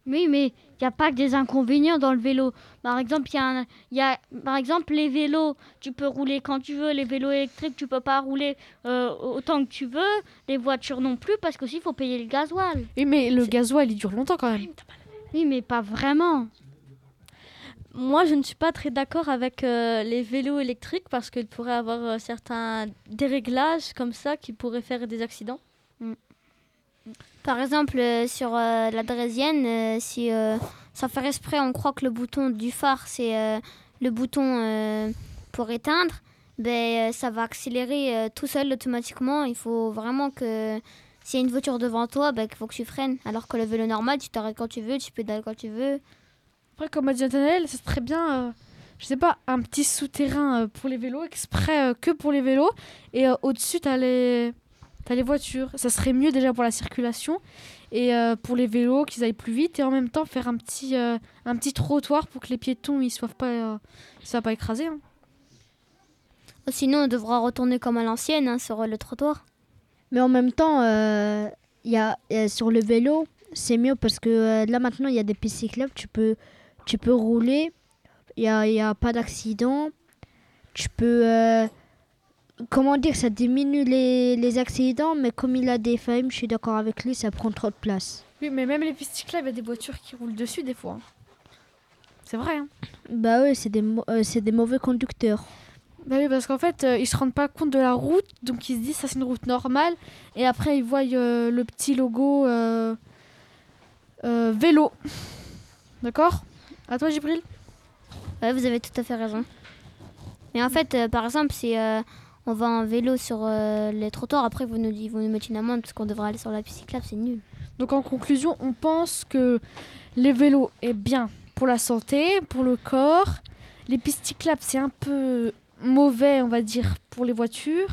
Oui, mais il n'y a pas que des inconvénients dans le vélo. Par exemple, il y, a un- y a, par exemple, les vélos, tu peux rouler quand tu veux. Les vélos électriques, tu peux pas rouler euh, autant que tu veux. Les voitures non plus, parce qu'aussi, il faut payer le gasoil. Oui, mais le gasoil, il dure longtemps quand même. Oui, mais pas vraiment. Moi, je ne suis pas très d'accord avec euh, les vélos électriques parce qu'il pourrait avoir euh, certains déréglages comme ça qui pourraient faire des accidents. Par exemple, euh, sur euh, la draisienne, euh, si sans faire exprès, on croit que le bouton du phare, c'est le bouton pour éteindre, ben, ça va accélérer tout seul automatiquement. Il faut vraiment que s'il y a une voiture devant toi, ben, il faut que tu freines. Alors que le vélo normal, tu t'arrêtes quand tu veux, tu pédales quand tu veux. Après, comme a dit Nathanaël, c'est très bien, je sais pas, un petit souterrain pour les vélos, exprès que pour les vélos. Et au-dessus, t'as les... t'as les voitures. Ça serait mieux déjà pour la circulation et euh, pour les vélos, qu'ils aillent plus vite. Et en même temps, faire un petit, euh, un petit trottoir pour que les piétons ils soient pas, euh, ils soient pas écrasés. hein. Sinon, on devra retourner comme à l'ancienne hein, sur le trottoir. Mais en même temps, euh, il y a, sur le vélo, c'est mieux parce que euh, là maintenant, il y a des pistes cyclables, tu peux, tu peux rouler, il n'y a, il y a pas d'accident. Tu peux. Comment dire, ça diminue les, les accidents, mais comme il a des failles, je suis d'accord avec lui, ça prend trop de place. Oui, mais même les pistes cyclables, il y a des voitures qui roulent dessus des fois. hein. C'est vrai. Hein. Bah oui, c'est des, euh, c'est des mauvais conducteurs. Bah oui, parce qu'en fait, euh, ils se rendent pas compte de la route, donc ils se disent ça c'est une route normale, et après ils voient euh, le petit logo euh, euh, vélo. D'accord? À toi, Gibril Ouais, vous avez tout à fait raison. Mais en fait, euh, par exemple, si euh, on va en vélo sur euh, les trottoirs, après vous nous, ils vont nous mettre une amende parce qu'on devrait aller sur la piste cyclable, c'est nul. Donc en conclusion, on pense que les vélos est bien pour la santé, pour le corps. Les pistes cyclables, c'est un peu mauvais, on va dire, pour les voitures.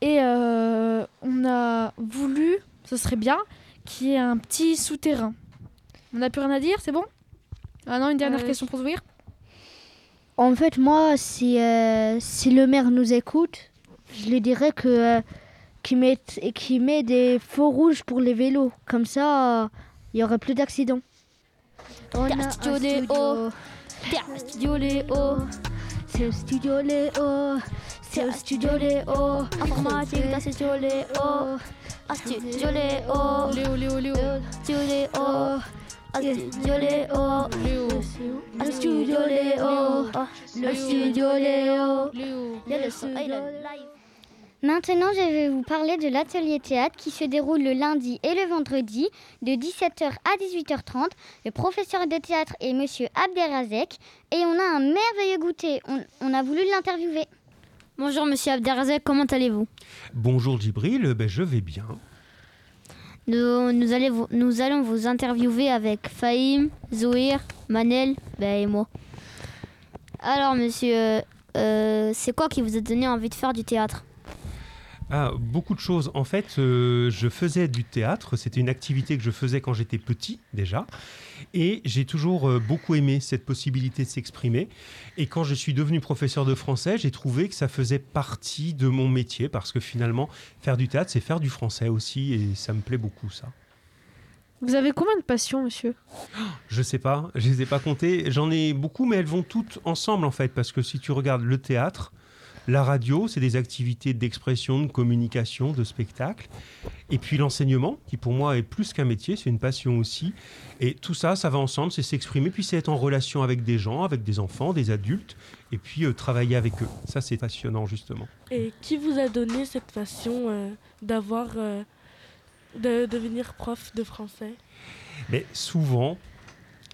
Et euh, on a voulu, ce serait bien, qu'il y ait un petit souterrain. On n'a plus rien à dire, c'est bon? Ah non, une dernière Euh, question pour Zouir En fait, moi, si, euh, si le maire nous écoute, je lui dirais que euh, qu'il met des feux rouges pour les vélos. Comme ça, euh, il y aurait plus d'accidents. On T'es a un un studio Léo. T'es un studio Léo. C'est le studio Léo. C'est un studio Léo. Informatique, t'as studio Léo. Un studio Léo. Léo, Léo, Léo. Studio Léo. Un studio Léo. Un studio Léo. Un studio Léo. Il y a le son, ah, il a le live. Maintenant, je vais vous parler de l'atelier théâtre qui se déroule le lundi et le vendredi de 17h à 18h30. Le professeur de théâtre est Monsieur Abderrazek et on a un merveilleux goûter. On, on a voulu l'interviewer. Bonjour Monsieur Abderrazek, comment allez-vous? Bonjour Djibril, ben, je vais bien. nous, nous, allez vous- nous allons vous interviewer avec Fahim, Zouir, Manel ben, et moi. Alors monsieur, euh, c'est quoi qui vous a donné envie de faire du théâtre? Ah, beaucoup de choses. En fait, euh, je faisais du théâtre. C'était une activité que je faisais quand j'étais petit déjà. Et j'ai toujours euh, beaucoup aimé cette possibilité de s'exprimer. Et quand je suis devenu professeur de français, j'ai trouvé que ça faisait partie de mon métier parce que finalement, faire du théâtre, c'est faire du français aussi. Et ça me plaît beaucoup, ça. Vous avez combien de passions, monsieur? Je sais pas, je les ai pas comptées. J'en ai beaucoup, mais elles vont toutes ensemble en fait, parce que si tu regardes le théâtre, La radio, c'est des activités d'expression, de communication, de spectacle. Et puis l'enseignement, qui pour moi est plus qu'un métier, c'est une passion aussi. Et tout ça, ça va ensemble, c'est s'exprimer, puis c'est être en relation avec des gens, avec des enfants, des adultes, et puis euh, travailler avec eux. Ça, c'est passionnant, justement. Et qui vous a donné cette passion euh, d'avoir, euh, de devenir prof de français? Mais souvent,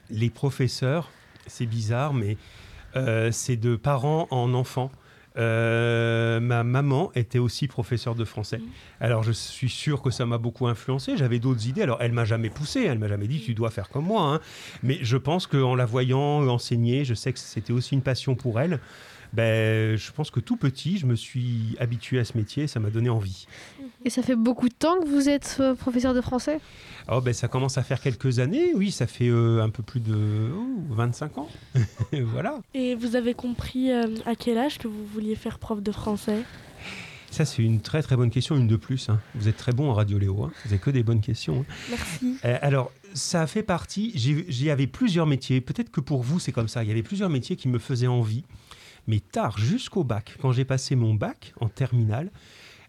les professeurs, c'est bizarre, mais c'est de parents en enfants. Euh, ma maman était aussi professeure de français. Alors je suis sûr que ça m'a beaucoup influencé. J'avais d'autres idées. Alors elle m'a jamais poussé, elle m'a jamais dit tu dois faire comme moi. hein. Mais je pense qu'en la voyant enseigner, je sais que c'était aussi une passion pour elle. Ben, je pense que tout petit, je me suis habitué à ce métier, ça m'a donné envie. Et ça fait beaucoup de temps que vous êtes euh, professeur de français? Oh, ben, ça commence à faire quelques années, oui, ça fait euh, un peu plus de oh, 25 ans. voilà. Et vous avez compris euh, à quel âge que vous vouliez faire prof de français? Ça, c'est une très très bonne question, une de plus. hein. Vous êtes très bon en Radio Léo, hein. vous n'avez que des bonnes questions. hein. Merci. Euh, alors, ça a fait partie, j'y y avait plusieurs métiers, peut-être que pour vous c'est comme ça, il y avait plusieurs métiers qui me faisaient envie, mais tard, jusqu'au bac, quand j'ai passé mon bac en terminale,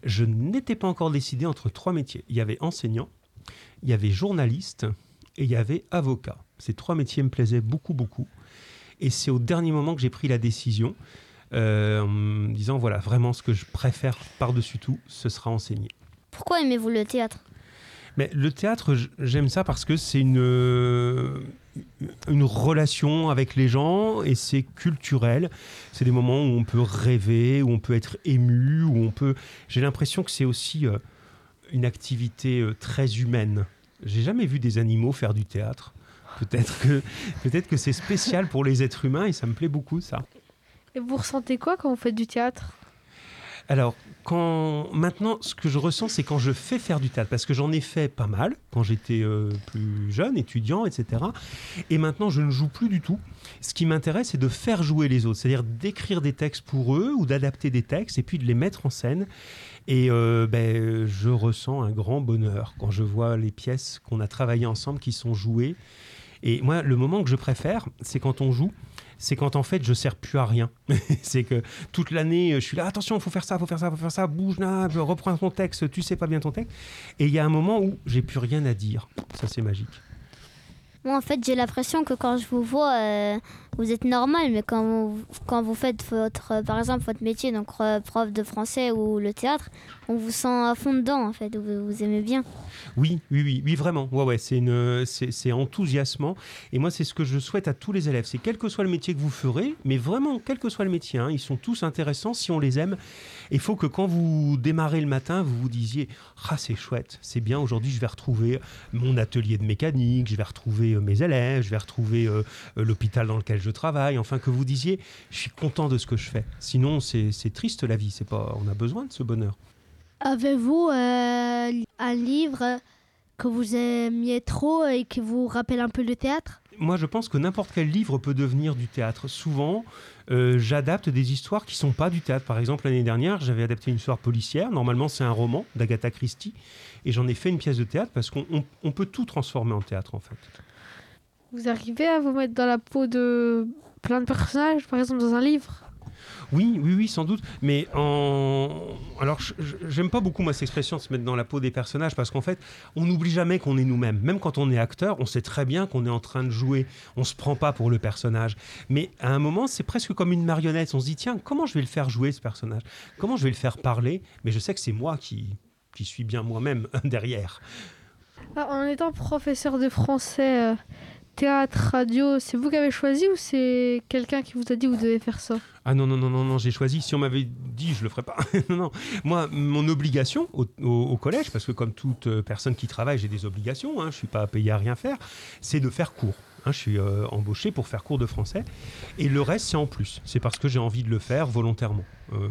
je n'étais pas encore décidé entre trois métiers. Il y avait enseignant, il y avait journaliste et il y avait avocat. Ces trois métiers me plaisaient beaucoup, beaucoup. Et c'est au dernier moment que j'ai pris la décision, euh, en me disant, voilà, vraiment ce que je préfère par-dessus tout, ce sera enseigner. Pourquoi aimez-vous le théâtre? Mais le théâtre, j'aime ça parce que c'est une, euh, une relation avec les gens et c'est culturel. C'est des moments où on peut rêver, où on peut être ému, où on peut. J'ai l'impression que c'est aussi euh, une activité euh, très humaine. J'ai jamais vu des animaux faire du théâtre. Peut-être que, peut-être que c'est spécial pour les êtres humains et ça me plaît beaucoup ça. Et vous ressentez quoi quand vous faites du théâtre? Alors, quand maintenant, ce que je ressens, c'est quand je fais faire du théâtre, parce que j'en ai fait pas mal quand j'étais euh, plus jeune, étudiant, etc. Et maintenant, je ne joue plus du tout. Ce qui m'intéresse, c'est de faire jouer les autres, c'est-à-dire d'écrire des textes pour eux ou d'adapter des textes et puis de les mettre en scène. Et euh, ben, je ressens un grand bonheur quand je vois les pièces qu'on a travaillées ensemble qui sont jouées. Et moi, le moment que je préfère, c'est quand on joue c'est quand en fait je sers plus à rien. c'est que toute l'année je suis là, attention, faut faire ça, faut faire ça, faut faire ça, bouge là, reprends ton texte, tu sais pas bien ton texte. Et il y a un moment où j'ai plus rien à dire. Ça c'est magique. Moi, en fait, j'ai l'impression que quand je vous vois, euh, vous êtes normal, mais quand vous, faites votre, euh, par exemple, votre métier, donc euh, prof de français ou le théâtre, on vous sent à fond dedans, en fait, vous, aimez bien. Oui, oui, oui, oui, vraiment. Ouais, ouais, c'est une, c'est, enthousiasmant. Et moi, c'est ce que je souhaite à tous les élèves. C'est quel que soit le métier que vous ferez, mais vraiment, quel que soit le métier, hein, ils sont tous intéressants si on les aime. Il faut que quand vous démarrez le matin, vous vous disiez, ah, c'est chouette, c'est bien. Aujourd'hui, je vais retrouver mon atelier de mécanique, je vais retrouver euh, mes élèves, je vais retrouver l'hôpital dans lequel je travaille. Enfin, que vous disiez, je suis content de ce que je fais. Sinon, c'est, triste la vie. C'est pas, on a besoin de ce bonheur. Avez-vous euh, un livre que vous aimiez trop et qui vous rappelle un peu le théâtre? Moi, je pense que n'importe quel livre peut devenir du théâtre. Souvent, euh, j'adapte des histoires qui sont pas du théâtre. Par exemple, l'année dernière, j'avais adapté une histoire policière. Normalement, c'est un roman d'Agatha Christie. Et j'en ai fait une pièce de théâtre parce qu'on on- on peut tout transformer en théâtre, en fait. Vous arrivez à vous mettre dans la peau de plein de personnages, par exemple dans un livre? Oui, oui, oui, sans doute. Mais en. Alors, j'aime pas beaucoup, moi, cette expression de se mettre dans la peau des personnages parce qu'en fait, on n'oublie jamais qu'on est nous-mêmes. Même quand on est acteur, on sait très bien qu'on est en train de jouer. On se prend pas pour le personnage. Mais à un moment, c'est presque comme une marionnette. On se dit, tiens, comment je vais le faire jouer, ce personnage? Comment je vais le faire parler? Mais je sais que c'est moi qui, qui suis bien moi-même derrière. Ah, En étant professeur de français, euh, théâtre, radio, c'est vous qui avez choisi ou c'est quelqu'un qui vous a dit vous devez faire ça? Ah non, non, non, non, non, j'ai choisi. Si on m'avait dit, je le ferais pas. non, non. Moi, mon obligation au, collège, parce que comme toute euh, personne qui travaille, j'ai des obligations, hein, je suis pas payé à rien faire, c'est de faire cours. Hein, je suis euh, embauché pour faire cours de français. Et le reste, c'est en plus. C'est parce que j'ai envie de le faire volontairement.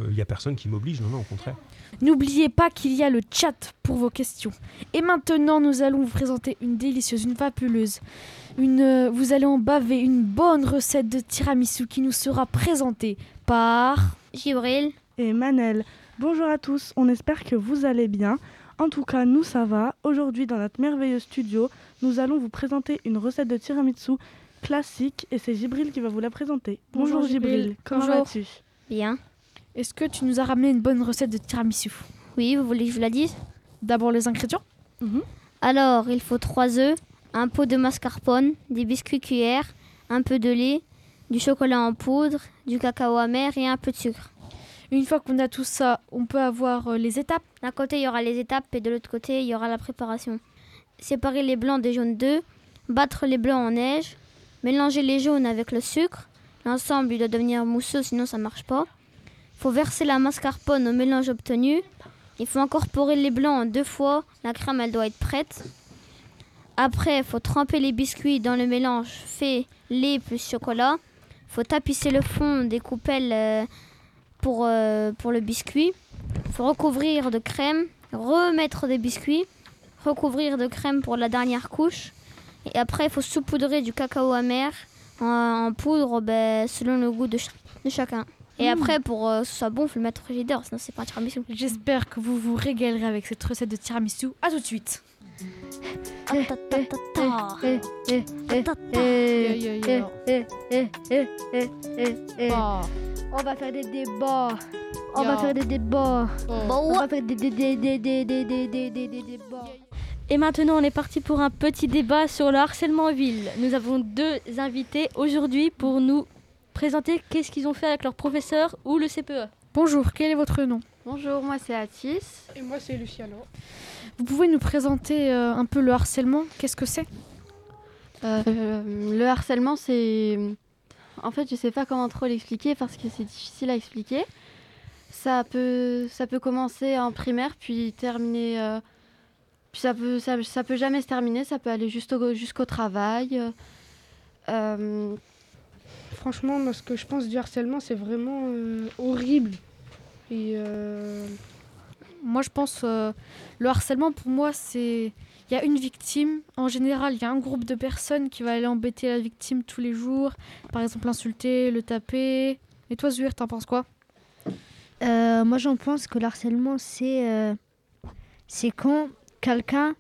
Il n'y a personne qui m'oblige, non, non, au contraire. N'oubliez pas qu'il y a le chat pour vos questions. Et maintenant, nous allons vous présenter une délicieuse, une fabuleuse. Une, euh, vous allez en baver une bonne recette de tiramisu qui nous sera présentée par Gibril et Manel. Bonjour à tous, on espère que vous allez bien. En tout cas, nous ça va. Aujourd'hui, dans notre merveilleux studio, nous allons vous présenter une recette de tiramisu classique et c'est Gibril qui va vous la présenter. Bonjour, Bonjour, Gibril, comment Bonjour. vas-tu? Bien. Est-ce que tu nous as ramené une bonne recette de tiramisu? Oui, vous voulez que je vous la dise? D'abord les ingrédients Alors, il faut 3 œufs, un pot de mascarpone, des biscuits cuillères, un peu de lait, du chocolat en poudre, du cacao amer et un peu de sucre. Une fois qu'on a tout ça, on peut avoir euh, les étapes? D'un côté, il y aura les étapes et de l'autre côté, il y aura la préparation. Séparer les blancs des jaunes d'œufs, battre les blancs en neige, mélanger les jaunes avec le sucre. L'ensemble il doit devenir mousseux, sinon ça marche pas. Faut verser la mascarpone au mélange obtenu. Il faut incorporer les blancs deux fois. La crème, elle doit être prête. Après, il faut tremper les biscuits dans le mélange fait lait plus chocolat. Il faut tapisser le fond des coupelles euh, pour, euh, pour le biscuit. Il faut recouvrir de crème, remettre des biscuits, recouvrir de crème pour la dernière couche. Et après, il faut saupoudrer du cacao amer en, poudre ben, selon le goût de, de chacun. Et mmh. après, pour que ce soit bon, il faut le mettre au frigidaire, sinon c'est pas un tiramisu. J'espère que vous vous régalerez avec cette recette de tiramisu. À tout de suite. On va faire des débats. On va faire des débats. On va faire des débats. Et maintenant, on est parti pour un petit débat sur le harcèlement en ville. Nous avons deux invités aujourd'hui pour nous présenter qu'est-ce qu'ils ont fait avec leur professeur ou le. CPE. Bonjour, quel est votre nom? Bonjour, moi c'est Atis. Et moi, c'est Luciano. Vous pouvez nous présenter euh, un peu le harcèlement? Qu'est-ce que c'est? Euh, le harcèlement, c'est. En fait, je sais pas comment trop l'expliquer parce que c'est difficile à expliquer. Ça peut, ça peut commencer en primaire, puis terminer. euh, Puis ça peut, ça, ça peut jamais se terminer, ça peut aller jusqu'au travail. Euh, Franchement, moi, ce que je pense du harcèlement, c'est vraiment euh, horrible. Et euh, Moi, je pense euh, le harcèlement pour moi, c'est il y a une victime. En général, il y a un groupe de personnes qui va aller embêter la victime tous les jours. Par exemple, l'insulter, le taper. Et toi, Zuhir, t'en penses quoi? Euh, moi, j'en pense que le harcèlement, c'est euh, c'est quand quelqu'un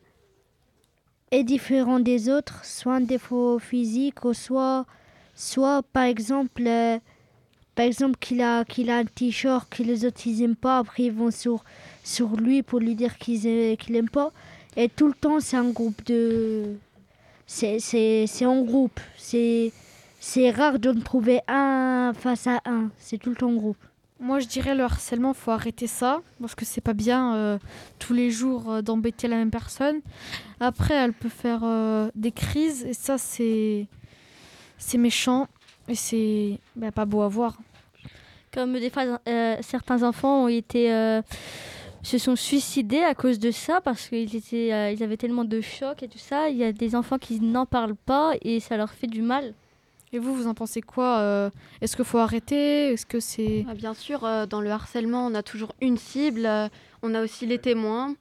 est différent des autres, soit un défaut physique, ou soit, soit par exemple, euh, par exemple qu'il a, qu'il a un t-shirt que les autres ils aiment pas, après ils vont sur, sur lui pour lui dire qu'ils qu'il aime pas. Et tout le temps, c'est un groupe de. C'est en groupe. C'est rare de ne trouver un face à un. C'est tout le temps en groupe. Moi, je dirais le harcèlement, faut arrêter ça parce que c'est pas bien euh, tous les jours euh, d'embêter la même personne. Après, elle peut faire des crises et ça, c'est c'est méchant et c'est bah, pas beau à voir. Comme des fois, euh, certains enfants ont été, euh, se sont suicidés à cause de ça parce qu'ils étaient, euh, ils avaient tellement de choc et tout ça. Il y a des enfants qui n'en parlent pas et ça leur fait du mal. Et vous, vous en pensez quoi euh, Est-ce qu'il faut arrêter? Est-ce que c'est Ah, Bien sûr, euh, dans le harcèlement, on a toujours une cible. euh, on a aussi les témoins.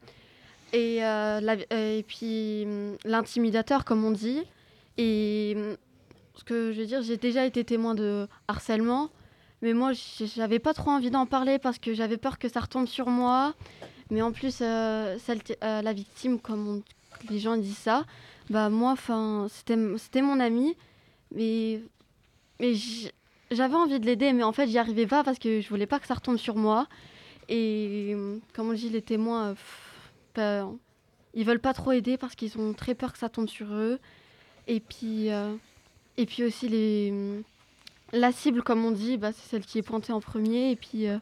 Et, euh, la- euh, et puis hum, l'intimidateur, comme on dit. Et hum, ce que je veux dire, j'ai déjà été témoin de harcèlement. Mais moi, j'avais pas trop envie d'en parler parce que j'avais peur que ça retombe sur moi. Mais en plus, euh, euh, la victime, comme les gens disent ça, bah moi, c'était mon ami. Mais, j'avais envie de l'aider, mais en fait, j'y arrivais pas parce que je voulais pas que ça retombe sur moi. Et comme on dit, les témoins, euh, bah, ils veulent pas trop aider parce qu'ils ont très peur que ça tombe sur eux. Et puis, et puis aussi, les, la cible, comme on dit, bah, c'est celle qui est pointée en premier. Et puis, euh,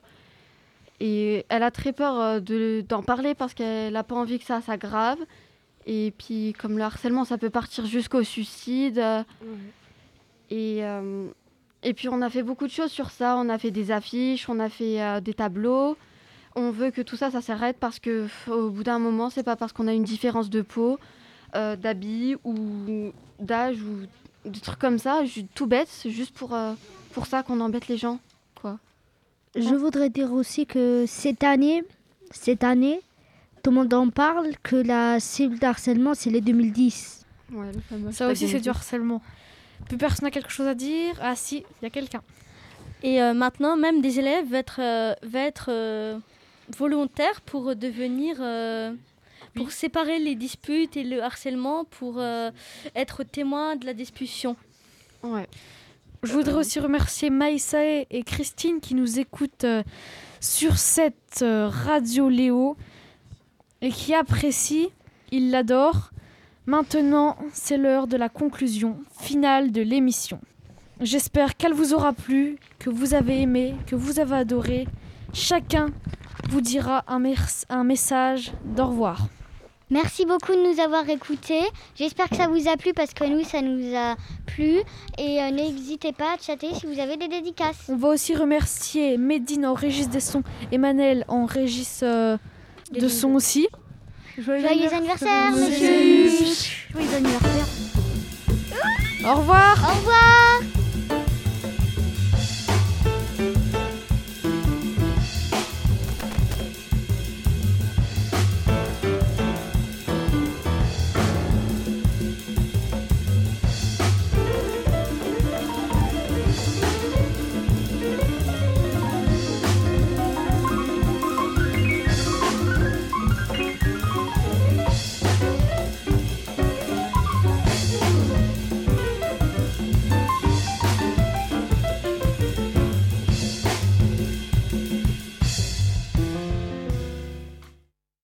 et elle a très peur euh, de- d'en parler parce qu'elle n'a pas envie que ça s'aggrave. Et puis, comme le harcèlement, ça peut partir jusqu'au suicide. et, euh, et puis on a fait beaucoup de choses sur ça. On a fait des affiches, on a fait euh, des tableaux. On veut que tout ça, ça s'arrête parce que au bout d'un moment, c'est pas parce qu'on a une différence de peau, euh, d'habits ou d'âge ou des trucs comme ça, tout bête, c'est juste pour, euh, pour ça qu'on embête les gens, quoi. Je voudrais dire aussi que cette année, cette année, tout le monde en parle que la cible d'harcèlement, c'est les 2010. Ouais, le fameux Ça aussi, c'est du harcèlement. Plus personne n'a quelque chose à dire Ah si, il y a quelqu'un. Et euh, maintenant, même des élèves vont être, euh, vont être euh, volontaires pour devenir. Euh, pour séparer les disputes et le harcèlement, pour euh, être témoin de la discussion. Ouais. Je voudrais aussi remercier Maïsae et Christine qui nous écoutent euh, sur cette euh, radio Léo et qui apprécient, ils l'adorent. Maintenant, c'est l'heure de la conclusion finale de l'émission. J'espère qu'elle vous aura plu, que vous avez aimé, que vous avez adoré. Chacun vous dira un, un message d'au revoir. Merci beaucoup de nous avoir écoutés. J'espère que ça vous a plu parce que nous, ça nous a plu. Et euh, n'hésitez pas à chatter si vous avez des dédicaces. On va aussi remercier Medine en régisse des sons et Manel en régisse euh, de son aussi. Joyeux, anniversaire, monsieur. Joyeux anniversaire. Au revoir. Au revoir.